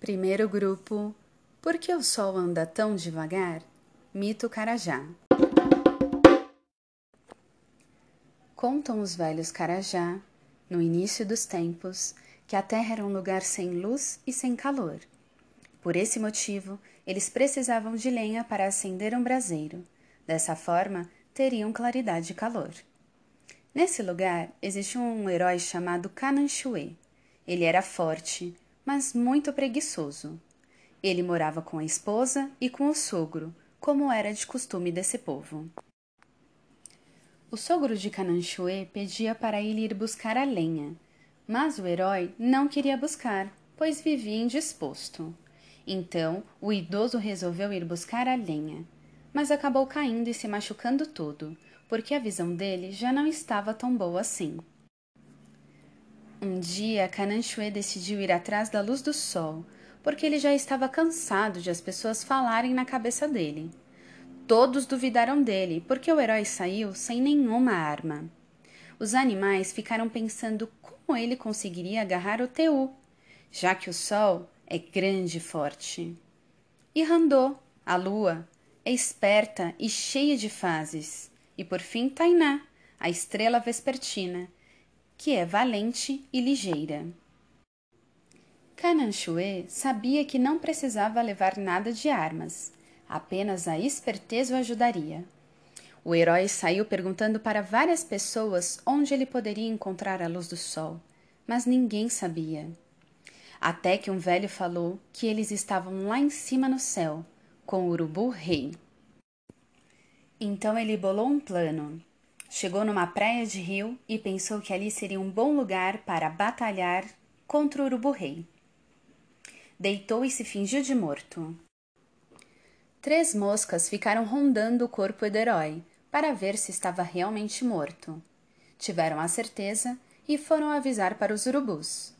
Primeiro grupo Por que o sol anda tão devagar? Mito Carajá Contam os velhos Carajá, no início dos tempos, que a terra era um lugar sem luz e sem calor. Por esse motivo, eles precisavam de lenha para acender um braseiro. Dessa forma, teriam claridade e calor. Nesse lugar existe um herói chamado Cananchuê. Ele era forte, mas muito preguiçoso. Ele morava com a esposa e com o sogro, como era de costume desse povo. O sogro de Cananchuê pedia para ele ir buscar a lenha, mas o herói não queria buscar, pois vivia indisposto. Então o idoso resolveu ir buscar a lenha, mas acabou caindo e se machucando todo, porque a visão dele já não estava tão boa assim. Um dia, Cananchuê decidiu ir atrás da luz do sol, porque ele já estava cansado de as pessoas falarem na cabeça dele. Todos duvidaram dele, porque o herói saiu sem nenhuma arma. Os animais ficaram pensando como ele conseguiria agarrar o Teu, já que o sol é grande e forte. E Randô, a lua, é esperta e cheia de fases. E por fim Tainá, a estrela vespertina, que é valente e ligeira. Cananchuê sabia que não precisava levar nada de armas, apenas a esperteza o ajudaria. O herói saiu perguntando para várias pessoas onde ele poderia encontrar a luz do sol, mas ninguém sabia. Até que um velho falou que eles estavam lá em cima no céu, com o urubu rei. Então ele bolou um plano. Chegou numa praia de rio e pensou que ali seria um bom lugar para batalhar contra o urubu-rei. Deitou e se fingiu de morto. Três moscas ficaram rondando o corpo do herói para ver se estava realmente morto. Tiveram a certeza e foram avisar para os urubus.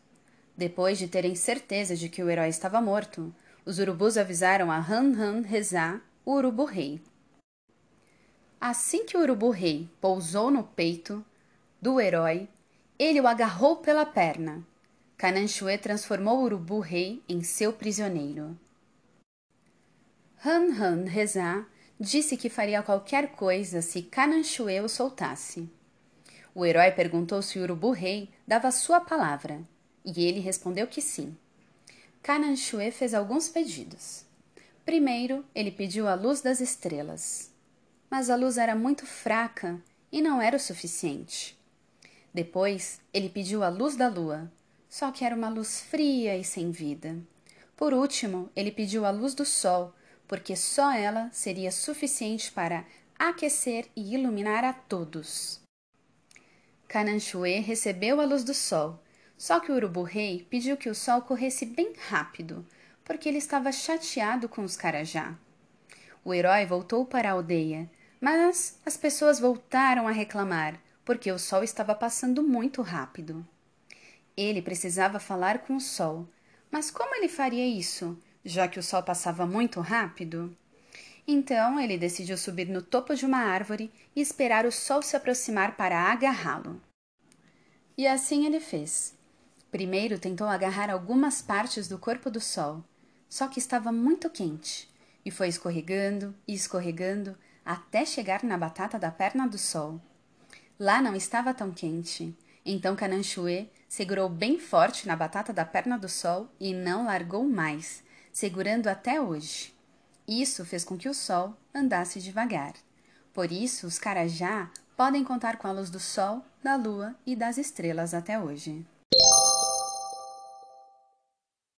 Depois de terem certeza de que o herói estava morto, os urubus avisaram a Han Han Rezá, o urubu-rei. Assim que o urubu-rei pousou no peito do herói, ele o agarrou pela perna. Cananchuê transformou o urubu-rei em seu prisioneiro. Han Han Rezá disse que faria qualquer coisa se Cananchuê o soltasse. O herói perguntou se o urubu-rei dava sua palavra, e ele respondeu que sim. Cananchuê fez alguns pedidos. Primeiro, ele pediu a luz das estrelas mas a luz era muito fraca e não era o suficiente. Depois, ele pediu a luz da lua, só que era uma luz fria e sem vida. Por último, ele pediu a luz do sol, porque só ela seria suficiente para aquecer e iluminar a todos. Cananchuê recebeu a luz do sol, só que o urubu-rei pediu que o sol corresse bem rápido, porque ele estava chateado com os carajá. O herói voltou para a aldeia mas as pessoas voltaram a reclamar, porque o sol estava passando muito rápido. Ele precisava falar com o sol, mas como ele faria isso, já que o sol passava muito rápido? Então ele decidiu subir no topo de uma árvore e esperar o sol se aproximar para agarrá-lo. E assim ele fez. Primeiro tentou agarrar algumas partes do corpo do sol, só que estava muito quente, e foi escorregando e escorregando até chegar na batata da perna do sol. Lá não estava tão quente. Então Cananchuê segurou bem forte na batata da perna do sol e não largou mais, segurando até hoje. Isso fez com que o sol andasse devagar. Por isso, os carajá podem contar com a luz do sol, da lua e das estrelas até hoje.